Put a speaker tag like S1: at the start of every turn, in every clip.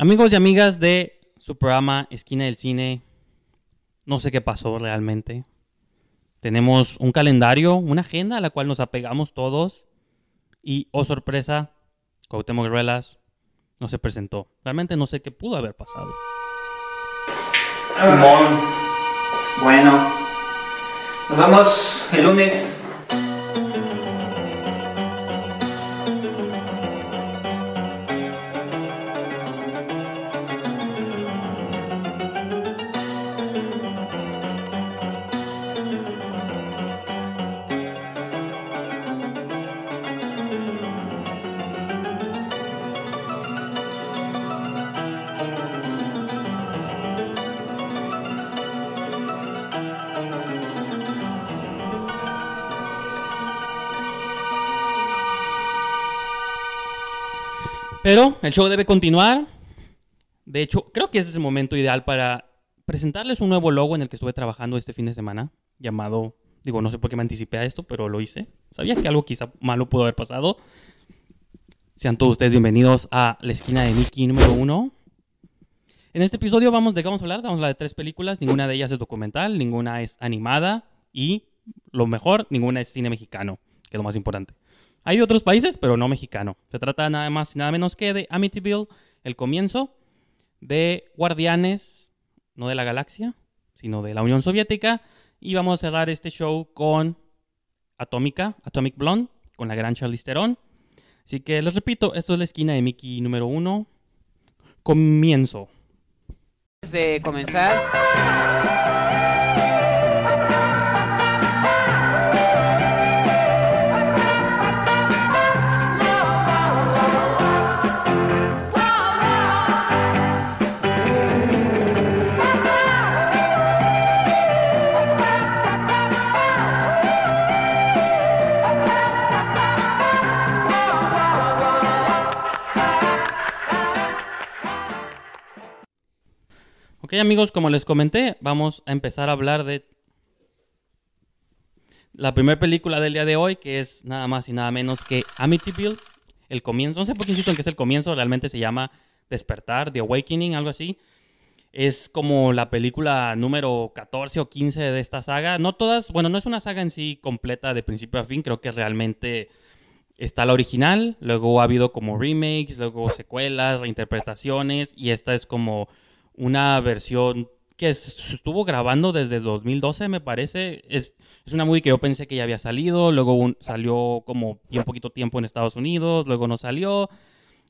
S1: Amigos y amigas de su programa Esquina del Cine, no sé qué pasó realmente. Tenemos un calendario, una agenda a la cual nos apegamos todos y, oh sorpresa, Cuauhtémoc no se presentó. Realmente no sé qué pudo haber pasado.
S2: Simón. Bueno. Nos vemos el lunes.
S1: Pero el show debe continuar. De hecho, creo que ese es el momento ideal para presentarles un nuevo logo en el que estuve trabajando este fin de semana, llamado, digo, no sé por qué me anticipé a esto, pero lo hice. Sabía que algo quizá malo pudo haber pasado. Sean todos ustedes bienvenidos a la esquina de Mickey número uno. En este episodio vamos de qué vamos a hablar. Vamos a hablar de tres películas. Ninguna de ellas es documental, ninguna es animada y, lo mejor, ninguna es cine mexicano, que es lo más importante. Hay otros países, pero no mexicano. Se trata nada más y nada menos que de Amityville, el comienzo, de Guardianes, no de la galaxia, sino de la Unión Soviética. Y vamos a cerrar este show con Atómica, Atomic Blonde, con la gran Charlize Theron. Así que les repito, esto es la esquina de Mickey número uno. Comienzo.
S2: Antes de comenzar,
S1: amigos, como les comenté, vamos a empezar a hablar de la primera película del día de hoy, que es nada más y nada menos que Amityville, el comienzo. No sé por qué insisto en que es el comienzo, realmente se llama Despertar, The Awakening, algo así. Es como la película número 14 o 15 de esta saga. No todas, bueno, no es una saga en sí completa de principio a fin, creo que realmente está la original, luego ha habido como remakes, luego secuelas, reinterpretaciones, y esta es como una versión que estuvo grabando desde 2012, me parece. Es, es una movie que yo pensé que ya había salido, luego un- salió como un poquito tiempo en Estados Unidos, luego no salió.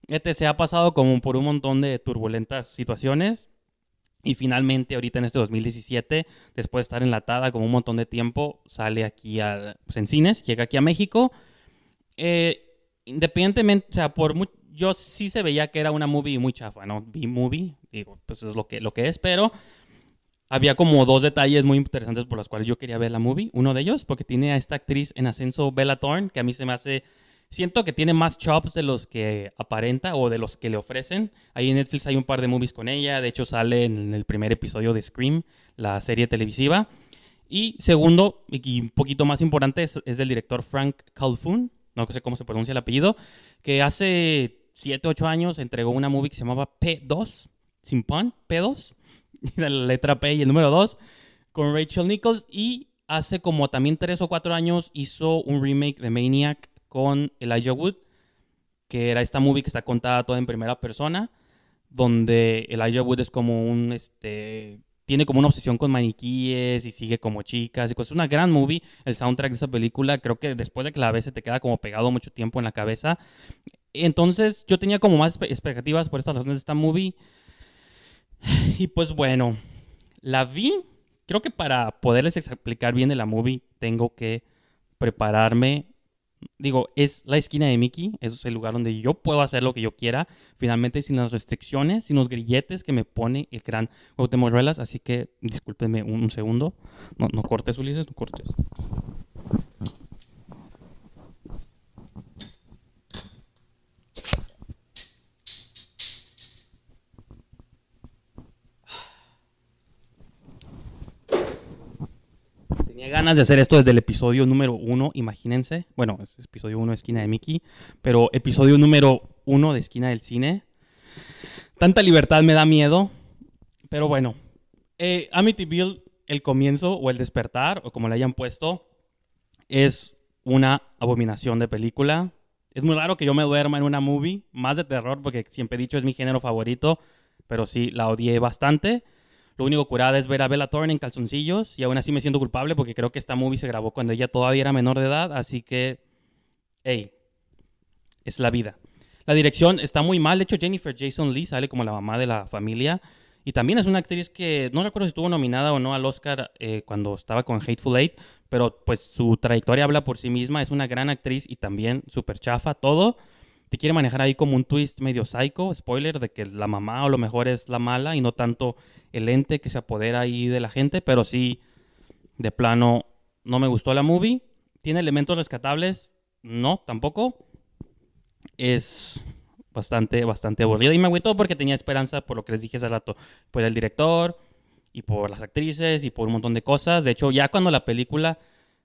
S1: Este se ha pasado como por un montón de turbulentas situaciones. Y finalmente, ahorita en este 2017, después de estar enlatada como un montón de tiempo, sale aquí a, pues, en cines, llega aquí a México. Eh, independientemente, o sea, por yo sí se veía que era una movie muy chafa, ¿no? B-movie, digo, pues es lo que, lo que es, pero había como dos detalles muy interesantes por los cuales yo quería ver la movie. Uno de ellos, porque tiene a esta actriz en ascenso, Bella Thorne, que a mí se me hace. Siento que tiene más chops de los que aparenta o de los que le ofrecen. Ahí en Netflix hay un par de movies con ella. De hecho, sale en el primer episodio de Scream, la serie televisiva. Y segundo, y un poquito más importante, es, es del director Frank Calhoun, no sé cómo se pronuncia el apellido, que hace 7, 8 años entregó una movie que se llamaba P2, sin P2, y la letra P y el número 2, con Rachel Nichols. Y hace como también 3 o 4 años hizo un remake de Maniac con Elijah Wood, que era esta movie que está contada toda en primera persona, donde Elijah Wood es como un, este, tiene como una obsesión con maniquíes y sigue como chicas y. Es una gran movie. El soundtrack de esa película, creo que después de que la ves se te queda como pegado mucho tiempo en la cabeza. Entonces yo tenía como más expectativas por estas razones de esta movie. Y pues bueno, la vi. Creo que para poderles explicar bien de la movie tengo que prepararme. Digo, es la esquina de Mickey, es el lugar donde yo puedo hacer lo que yo quiera, finalmente sin las restricciones, sin los grilletes que me pone el gran Cuauhtémoc Ruelas, así que discúlpenme un, un segundo. No, no cortes, Ulises, no cortes. Ganas de hacer esto desde el episodio número uno, imagínense. Bueno, es episodio uno Esquina de Mickey, pero episodio número uno de Esquina del Cine. tanta libertad me da miedo. Pero bueno, eh, Amityville, el comienzo o el despertar, o como le hayan puesto, es una abominación de película. Es muy raro que yo me duerma en una movie, más de terror, porque siempre he dicho es mi género favorito, pero sí, la odié bastante. Lo único curada es ver a Bella Thorne en calzoncillos y aún así me siento culpable porque creo que esta movie se grabó cuando ella todavía era menor de edad, así que, hey, es la vida. La dirección está muy mal, de hecho Jennifer Jason Lee sale como la mamá de la familia y también es una actriz que no recuerdo si estuvo nominada o no al Oscar eh, cuando estaba con Hateful Eight, pero pues su trayectoria habla por sí misma, es una gran actriz y también súper chafa, todo. Te quiere manejar ahí como un twist medio psycho, spoiler, de que la mamá o lo mejor es la mala y no tanto el ente que se apodera ahí de la gente, pero sí, de plano, no me gustó la movie. ¿Tiene elementos rescatables? No, tampoco. Es bastante, bastante aburrida y me agüitó porque tenía esperanza por lo que les dije hace rato, por el director, y por las actrices y por un montón de cosas. De hecho, ya cuando la película,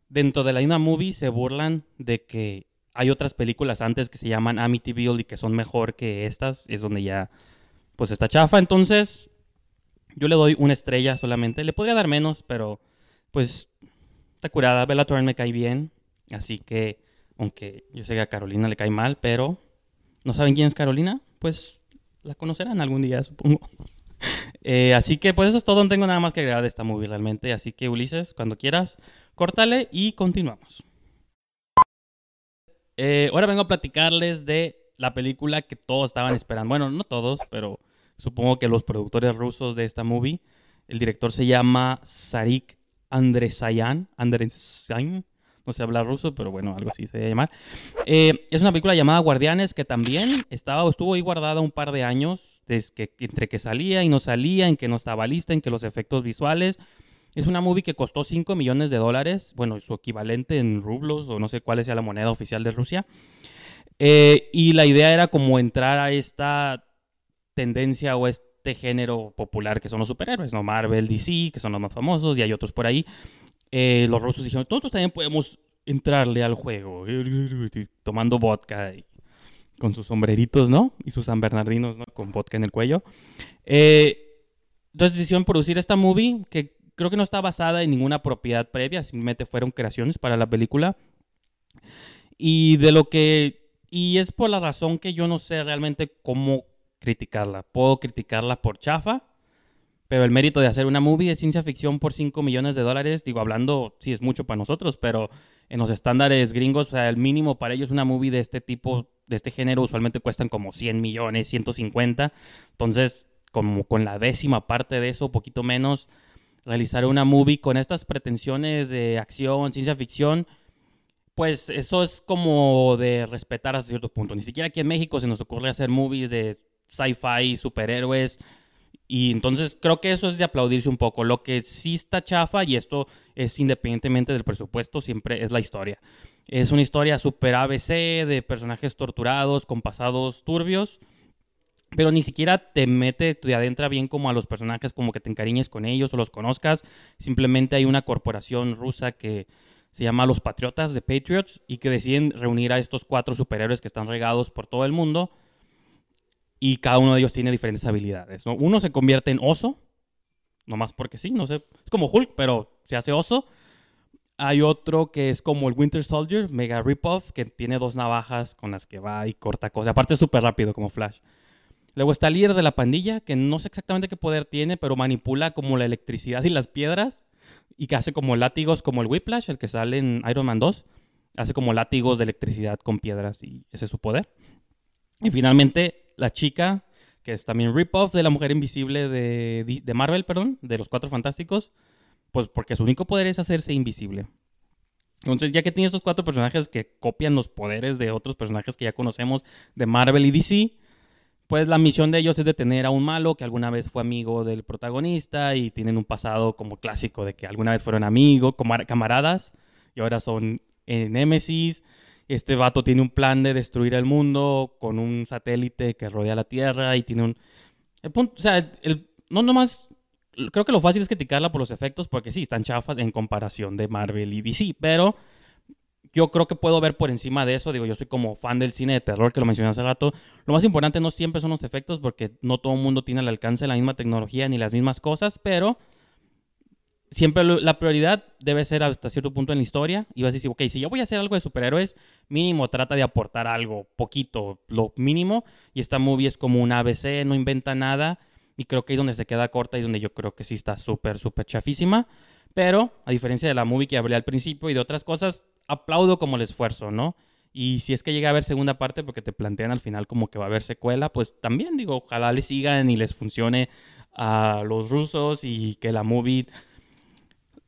S1: dentro de la misma movie, se burlan de que hay otras películas antes que se llaman Amityville y que son mejor que estas, es donde ya, pues está chafa. Entonces, yo le doy una estrella solamente. Le podría dar menos, pero pues está curada. Bella Thorne me cae bien, así que, aunque yo sé que a Carolina le cae mal, pero ¿no saben quién es Carolina? Pues la conocerán algún día, supongo. Eh, así que pues eso es todo, no tengo nada más que agregar de esta movie realmente. Así que Ulises, cuando quieras, córtale y continuamos. Eh, ahora vengo a platicarles de la película que todos estaban esperando. Bueno, no todos, pero supongo que los productores rusos de esta movie. El director se llama Sarik Andresayan. Andresayan. No sé hablar ruso, pero bueno, algo así se debe llamar. Eh, es una película llamada Guardianes que también estaba, estuvo ahí guardada un par de años que, entre que salía y no salía, en que no estaba lista, en que los efectos visuales. Es una movie que costó 5 millones de dólares, bueno, su equivalente en rublos o no sé cuál sea la moneda oficial de Rusia. Eh, y la idea era como entrar a esta tendencia o este género popular que son los superhéroes, ¿no? Marvel, DC, que son los más famosos, y hay otros por ahí. Eh, los rusos dijeron, nosotros también podemos entrarle al juego, tomando vodka con sus sombreritos, ¿no? Y sus San Bernardinos, ¿no? Con vodka en el cuello. Eh, entonces decidieron producir esta movie que creo que no está basada en ninguna propiedad previa, simplemente fueron creaciones para la película. Y de lo que... Y es por la razón que yo no sé realmente cómo criticarla. Puedo criticarla por chafa, pero el mérito de hacer una movie de ciencia ficción por 5 millones de dólares, digo, hablando, sí es mucho para nosotros, pero en los estándares gringos, o sea, el mínimo para ellos una movie de este tipo de este género usualmente cuestan como 100 millones, 150. Entonces, como con la décima parte de eso, poquito menos, realizar una movie con estas pretensiones de acción, ciencia ficción, pues eso es como de respetar hasta cierto punto. Ni siquiera aquí en México se nos ocurre hacer movies de sci-fi, superhéroes. Y entonces creo que eso es de aplaudirse un poco. Lo que sí está chafa, y esto es independientemente del presupuesto, siempre es la historia. Es una historia super ABC de personajes torturados con pasados turbios, pero ni siquiera te mete, te adentra bien como a los personajes, como que te encariñes con ellos o los conozcas. Simplemente hay una corporación rusa que se llama Los Patriotas de Patriots y que deciden reunir a estos cuatro superhéroes que están regados por todo el mundo y cada uno de ellos tiene diferentes habilidades. Uno se convierte en oso, nomás porque sí, no sé, es como Hulk, pero se hace oso. Hay otro que es como el Winter Soldier, mega rip-off, que tiene dos navajas con las que va y corta cosas. Aparte es súper rápido como Flash. Luego está el líder de la pandilla, que no sé exactamente qué poder tiene, pero manipula como la electricidad y las piedras. Y que hace como látigos como el Whiplash, el que sale en Iron Man 2. Hace como látigos de electricidad con piedras y ese es su poder. Y finalmente la chica, que es también rip-off de la mujer invisible de, de Marvel, perdón, de los Cuatro Fantásticos pues porque su único poder es hacerse invisible. Entonces, ya que tiene estos cuatro personajes que copian los poderes de otros personajes que ya conocemos de Marvel y DC, pues la misión de ellos es detener a un malo que alguna vez fue amigo del protagonista y tienen un pasado como clásico de que alguna vez fueron amigos, camaradas, y ahora son Némesis. Este vato tiene un plan de destruir el mundo con un satélite que rodea la Tierra y tiene un... El punto, o sea, el, no nomás creo que lo fácil es criticarla por los efectos, porque sí, están chafas en comparación de Marvel y DC, pero yo creo que puedo ver por encima de eso. Digo, yo soy como fan del cine de terror, que lo mencioné hace rato. Lo más importante no siempre son los efectos, porque no todo el mundo tiene al alcance la misma tecnología ni las mismas cosas, pero siempre la prioridad debe ser hasta cierto punto en la historia. Y vas a decir, ok, si yo voy a hacer algo de superhéroes, mínimo trata de aportar algo, poquito, lo mínimo. Y esta movie es como un ABC, no inventa nada. Y creo que ahí donde se queda corta y donde yo creo que sí está súper, súper chafísima. Pero, a diferencia de la movie que hablé al principio y de otras cosas, aplaudo como el esfuerzo, ¿no? Y si es que llega a haber segunda parte, porque te plantean al final como que va a haber secuela, pues también digo, ojalá les sigan y les funcione a los rusos y que la movie...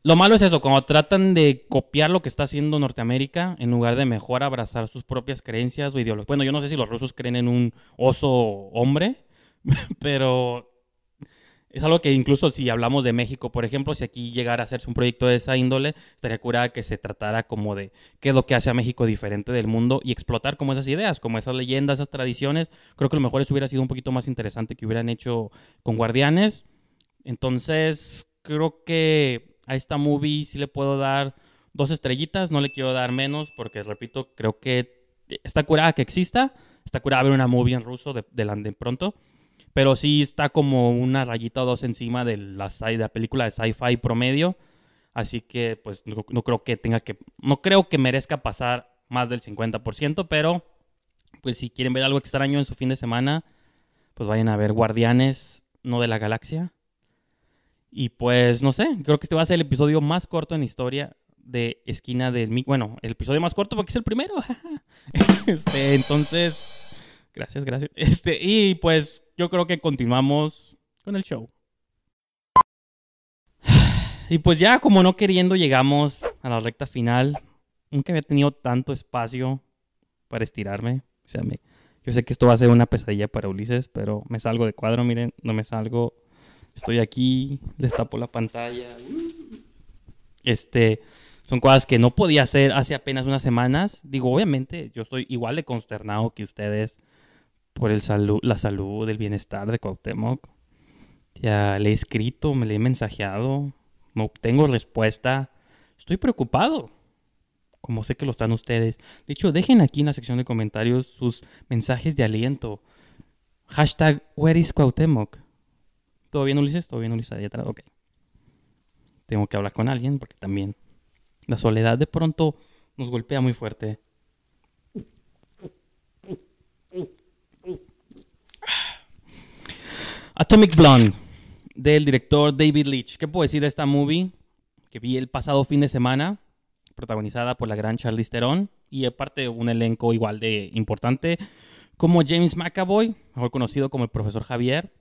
S1: Lo malo es eso, cuando tratan de copiar lo que está haciendo Norteamérica, en lugar de mejor abrazar sus propias creencias o ideologías. Bueno, yo no sé si los rusos creen en un oso hombre, pero es algo que incluso si hablamos de México, por ejemplo, si aquí llegara a hacerse un proyecto de esa índole, estaría curada que se tratara como de qué es lo que hace a México diferente del mundo y explotar como esas ideas, como esas leyendas, esas tradiciones. Creo que lo mejor eso hubiera sido un poquito más interesante que hubieran hecho con Guardianes. Entonces, creo que a esta movie sí le puedo dar dos estrellitas, no le quiero dar menos porque, repito, creo que está curada que exista, está curada ver una movie en ruso de, de, pronto pero sí está como una rayita o dos encima de la, de la película de sci-fi promedio. Así que pues no, creo que tenga que, no creo que merezca pasar más del 50%, pero pues si quieren ver algo extraño en su fin de semana, pues vayan a ver Guardianes, no de la Galaxia. Y pues no sé, creo que este va a ser el episodio más corto en historia de Esquina del... Bueno, el episodio más corto porque es el primero. este, entonces, Gracias, gracias. Este, y pues yo creo que continuamos con el show. Y pues ya como no queriendo llegamos a la recta final. Nunca había tenido tanto espacio para estirarme. O sea, me, yo sé que esto va a ser una pesadilla para Ulises, pero me salgo de cuadro, miren, no me salgo. Estoy aquí, les tapo la pantalla. Este, son cosas que no podía hacer hace apenas unas semanas. Digo, obviamente, yo estoy igual de consternado que ustedes por el salud, la salud, el bienestar de Cuauhtémoc. Ya le he escrito, me le he mensajeado, no obtengo respuesta. Estoy preocupado, como sé que lo están ustedes. De hecho, dejen aquí en la sección de comentarios sus mensajes de aliento. Hashtag, where is Cuauhtémoc? ¿Todo bien, Ulises? ¿Todo bien, Ulises? Ok. Tengo que hablar con alguien porque también la soledad de pronto nos golpea muy fuerte. Atomic Blonde, del director David Leitch. ¿Qué puedo decir de esta movie? Que vi el pasado fin de semana, protagonizada por la gran Charlize Theron y aparte un elenco igual de importante como James McAvoy, mejor conocido como el profesor Javier,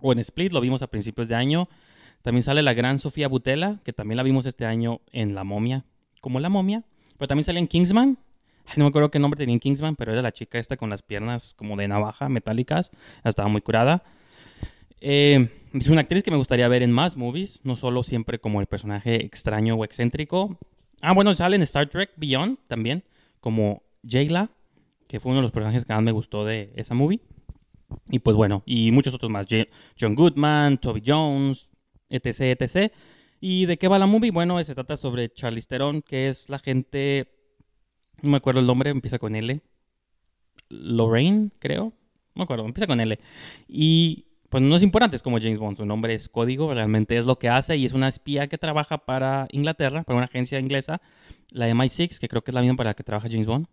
S1: o en Split, lo vimos a principios de año. También sale la gran Sofía Butela, que también la vimos este año en La Momia, como La Momia. Pero también sale en Kingsman. no me acuerdo qué nombre tenía en Kingsman, pero era la chica esta con las piernas como de navaja metálicas. Estaba muy curada. Eh, es una actriz que me gustaría ver en más movies, no solo siempre como el personaje extraño o excéntrico. Ah, bueno, sale en Star Trek Beyond también, como Jayla, que fue uno de los personajes que más me gustó de esa movie. Y pues bueno, y muchos otros más. John Goodman, Toby Jones, etc, etc. ¿Y de qué va la movie? Bueno, se trata sobre Charlize Theron, que es la gente... No me acuerdo el nombre, empieza con L. Lorraine, creo. No me acuerdo, empieza con L. Y pues no es importante, es como James Bond, su nombre es código, realmente es lo que hace y es una espía que trabaja para Inglaterra, para una agencia inglesa, la MI6, que creo que es la misma para la que trabaja James Bond.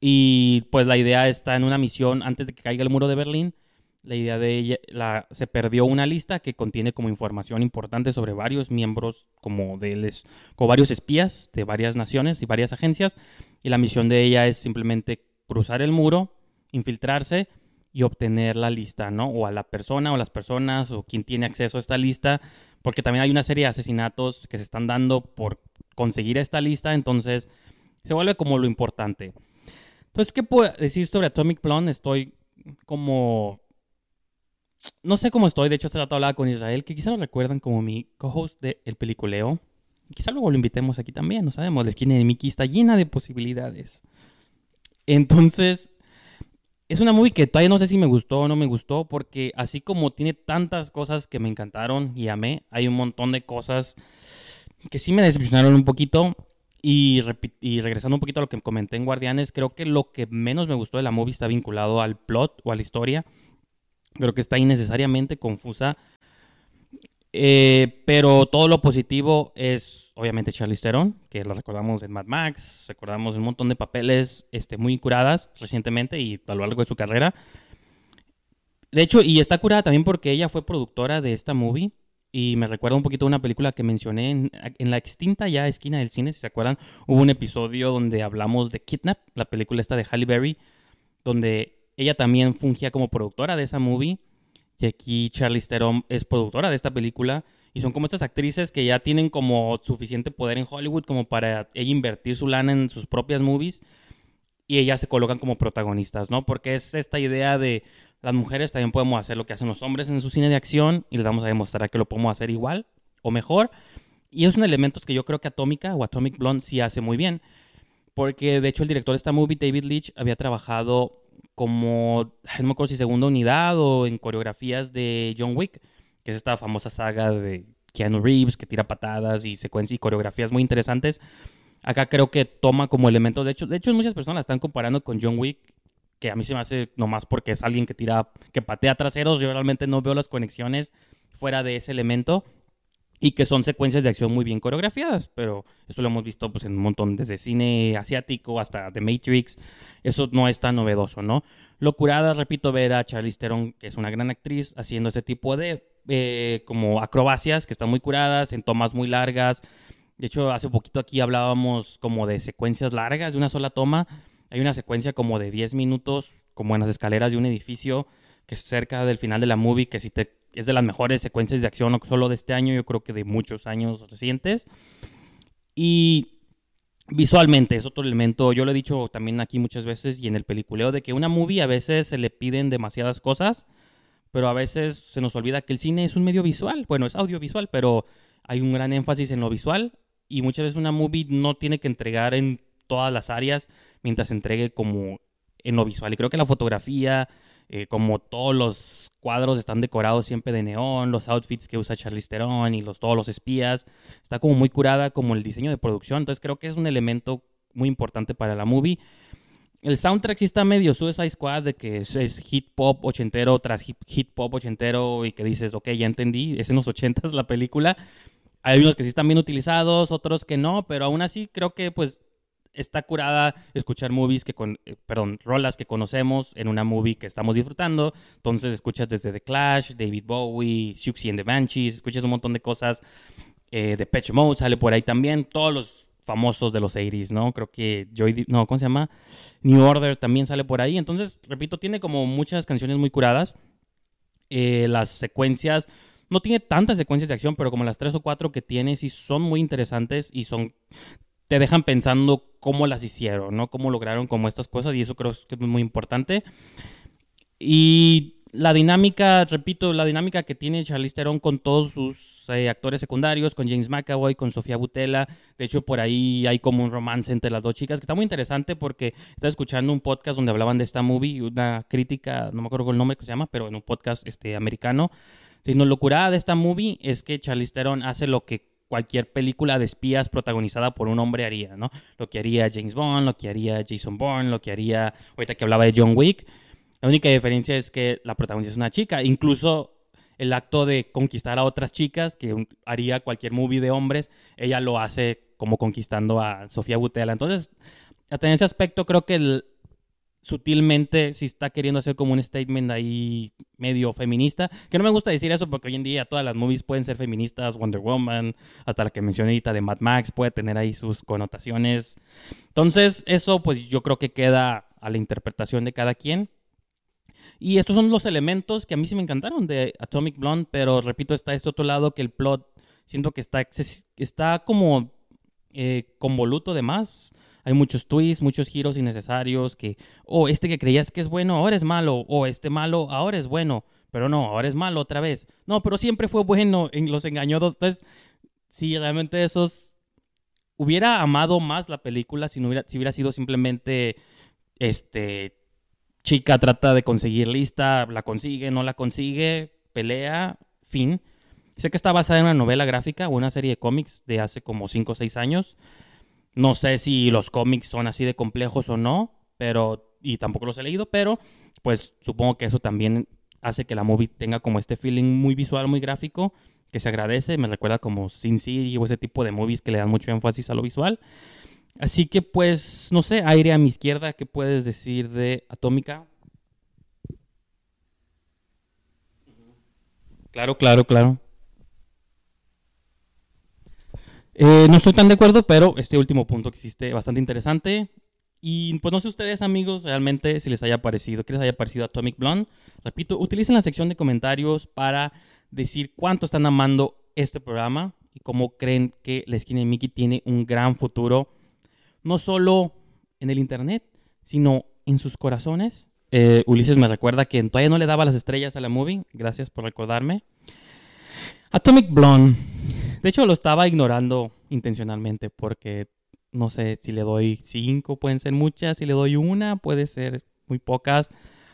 S1: Y pues la idea está en una misión antes de que caiga el muro de Berlín. La idea de ella, la, se perdió una lista que contiene como información importante sobre varios miembros, como de les, como varios espías de varias naciones y varias agencias. Y la misión de ella es simplemente cruzar el muro, infiltrarse y obtener la lista, ¿no? O a la persona o las personas o quien tiene acceso a esta lista, porque también hay una serie de asesinatos que se están dando por conseguir esta lista, entonces se vuelve como lo importante. Entonces, ¿qué puedo decir sobre Atomic Blonde? Estoy como... No sé cómo estoy, de hecho, esta hablaba con Israel, que quizá lo recuerdan como mi co-host de El Peliculeo. Quizá luego lo invitemos aquí también, no sabemos, la esquina de Mickey está llena de posibilidades. Entonces, es una movie que todavía no sé si me gustó o no me gustó, porque así como tiene tantas cosas que me encantaron y amé, hay un montón de cosas que sí me decepcionaron un poquito. Y, y, regresando un poquito a lo que comenté en Guardianes, creo que lo que menos me gustó de la movie está vinculado al plot o a la historia. Creo que está innecesariamente confusa. Eh, pero todo lo positivo es, obviamente, Charlize Theron, que la recordamos en Mad Max, recordamos un montón de papeles este, muy curadas recientemente y a lo largo de su carrera. De hecho, y está curada también porque ella fue productora de esta movie. Y me recuerda un poquito a una película que mencioné en, la extinta ya esquina del cine, si se acuerdan. Hubo un episodio donde hablamos de Kidnap, la película esta de Halle Berry, donde ella también fungía como productora de esa movie. Y aquí Charlize Theron es productora de esta película. Y son como estas actrices que ya tienen como suficiente poder en Hollywood como para invertir su lana en sus propias movies. Y ellas se colocan como protagonistas, ¿no? Porque es esta idea de las mujeres también podemos hacer lo que hacen los hombres en su cine de acción y les vamos a demostrar que lo podemos hacer igual o mejor. Y es un elemento que yo creo que Atómica o Atomic Blonde sí hace muy bien. Porque de hecho el director de esta movie, David Leitch, había trabajado como, no me acuerdo si segunda unidad o en coreografías de John Wick, que es esta famosa saga de Keanu Reeves que tira patadas y secuencias y coreografías muy interesantes. Acá creo que toma como elemento, de hecho, de hecho muchas personas la están comparando con John Wick que a mí se me hace nomás porque es alguien que tira, que patea traseros, yo realmente no veo las conexiones fuera de ese elemento y que son secuencias de acción muy bien coreografiadas, pero eso lo hemos visto pues en un montón, desde cine asiático hasta The Matrix, eso no es tan novedoso, ¿no? Locurada, repito, ver a Charlize Theron, que es una gran actriz, haciendo ese tipo de eh, como acrobacias que están muy curadas, en tomas muy largas. De hecho, hace poquito aquí hablábamos como de secuencias largas de una sola toma, hay una secuencia como de 10 minutos, como en las escaleras de un edificio, que es cerca del final de la movie, que si te, es de las mejores secuencias de acción, no solo de este año, yo creo que de muchos años recientes. Y visualmente es otro elemento, yo lo he dicho también aquí muchas veces y en el peliculeo, de que una movie a veces se le piden demasiadas cosas, pero a veces se nos olvida que el cine es un medio visual, bueno, es audiovisual, pero hay un gran énfasis en lo visual y muchas veces una movie no tiene que entregar en todas las áreas mientras entregue como en lo visual. Y creo que la fotografía, eh, como todos los cuadros están decorados siempre de neón, los outfits que usa Charlize Theron y los, todos los espías, está como muy curada como el diseño de producción. Entonces creo que es un elemento muy importante para la movie. El soundtrack sí está medio Suicide Squad de que es, hit pop ochentero tras hit, hit, pop ochentero y que dices, ok, ya entendí, es en los ochentas la película. Hay unos que sí están bien utilizados, otros que no, pero aún así creo que pues está curada escuchar movies que con, eh, perdón, rolas que conocemos en una movie que estamos disfrutando. Entonces escuchas desde The Clash, David Bowie, Siouxsie and the Banshees, escuchas un montón de cosas. Eh, de Mode sale por ahí también. Todos los famosos de los 80s, ¿no? Creo que Joy, no, ¿cómo se llama? New Order también sale por ahí. Entonces, repito, tiene como muchas canciones muy curadas. Eh, las secuencias, no tiene tantas secuencias de acción, pero como las tres o cuatro que tiene, sí son muy interesantes y son te dejan pensando cómo las hicieron, ¿no? Cómo lograron como estas cosas y eso creo que es muy importante. Y la dinámica, repito, la dinámica que tiene Charlize Theron con todos sus eh, actores secundarios, con James McAvoy, con Sofía Butella. De hecho, por ahí hay como un romance entre las dos chicas que está muy interesante porque estaba escuchando un podcast donde hablaban de esta movie, una crítica, no me acuerdo el nombre que se llama, pero en un podcast este, americano. Sino lo curada de esta movie es que Charlize Theron hace lo que cualquier película de espías protagonizada por un hombre haría, ¿no? Lo que haría James Bond, lo que haría Jason Bourne, lo que haría, ahorita que hablaba de John Wick. La única diferencia es que la protagonista es una chica. Incluso el acto de conquistar a otras chicas, que haría cualquier movie de hombres, ella lo hace como conquistando a Sofía Butela. Entonces, hasta en ese aspecto creo que sutilmente si está queriendo hacer como un statement ahí medio feminista, que no me gusta decir eso porque hoy en día todas las movies pueden ser feministas, Wonder Woman, hasta la que mencioné de Mad Max puede tener ahí sus connotaciones. Entonces, eso pues yo creo que queda a la interpretación de cada quien. Y estos son los elementos que a mí sí me encantaron de Atomic Blonde, pero repito, está este otro lado que el plot siento que está, está como eh, convoluto de más hay muchos twists, muchos giros innecesarios que, oh, este que creías que es bueno, ahora es malo, o este malo, ahora es bueno, pero no, ahora es malo otra vez. No, pero siempre fue bueno, en los engañó Entonces, si realmente esos... Hubiera amado más la película si, no hubiera sido simplemente, este, chica trata de conseguir lista, la consigue, no la consigue, pelea, fin. Sé que está basada en una novela gráfica o una serie de cómics de hace como 5 o 6 años. No sé si los cómics son así de complejos o no, pero y tampoco los he leído, pero pues supongo que eso también hace que la movie tenga como este feeling muy visual, muy gráfico, que se agradece, me recuerda como Sin City o ese tipo de movies que le dan mucho énfasis a lo visual. Así que pues, no sé, aire a mi izquierda, ¿qué puedes decir de Atómica? Claro, claro, claro. Eh, no estoy tan de acuerdo, pero este último punto existe bastante interesante. Y pues no sé ustedes, amigos, realmente si les haya parecido, que les haya parecido Atomic Blonde. Repito, utilicen la sección de comentarios para decir cuánto están amando este programa y cómo creen que la esquina de Mickey tiene un gran futuro, no solo en el internet, sino en sus corazones. Eh, Ulises me recuerda que todavía no le daba las estrellas a la movie. Gracias por recordarme. Atomic Blonde. De hecho, lo estaba ignorando intencionalmente porque no sé si le doy cinco, pueden ser muchas. Si le doy una, puede ser muy pocas.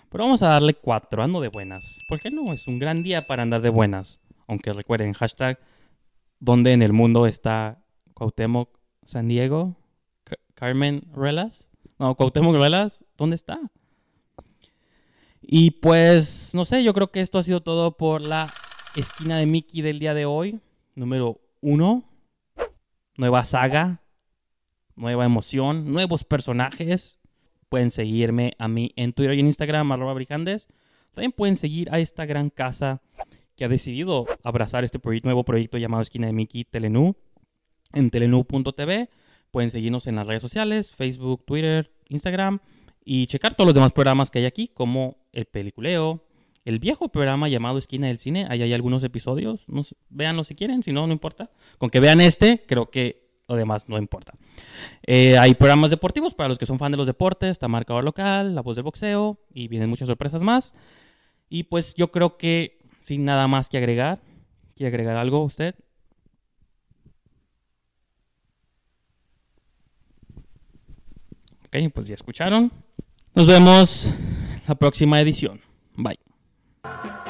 S1: Pero vamos a darle cuatro, ando de buenas. ¿Por qué no? Es un gran día para andar de buenas. Aunque recuerden, hashtag, ¿dónde en el mundo está Cuauhtémoc San Diego? Carmen Ruelas? No, Cuauhtémoc Ruelas, ¿dónde está? Y pues, no sé, yo creo que esto ha sido todo por la esquina de Mickey del día de hoy. Número uno. Nueva saga nueva emoción, nuevos personajes. Pueden seguirme a mí en Twitter y en Instagram, arroba brijandes. También pueden seguir a esta gran casa que ha decidido abrazar este nuevo proyecto llamado Esquina de Mickey Telenú en telenú.tv. Pueden seguirnos en las redes sociales, Facebook, Twitter, Instagram y checar todos los demás programas que hay aquí, como el peliculeo, el viejo programa llamado Esquina del Cine. Ahí hay algunos episodios, no si quieren, si no, no importa. Con que vean este, creo que lo demás no importa. Eh, hay programas deportivos para los que son fan de los deportes, está marcador local, la voz del boxeo y vienen muchas sorpresas más. Y pues yo creo que sin nada más que agregar, ¿quiere agregar algo usted? Ok, pues ya escucharon. Nos vemos la próxima edición. Bye. Thank you.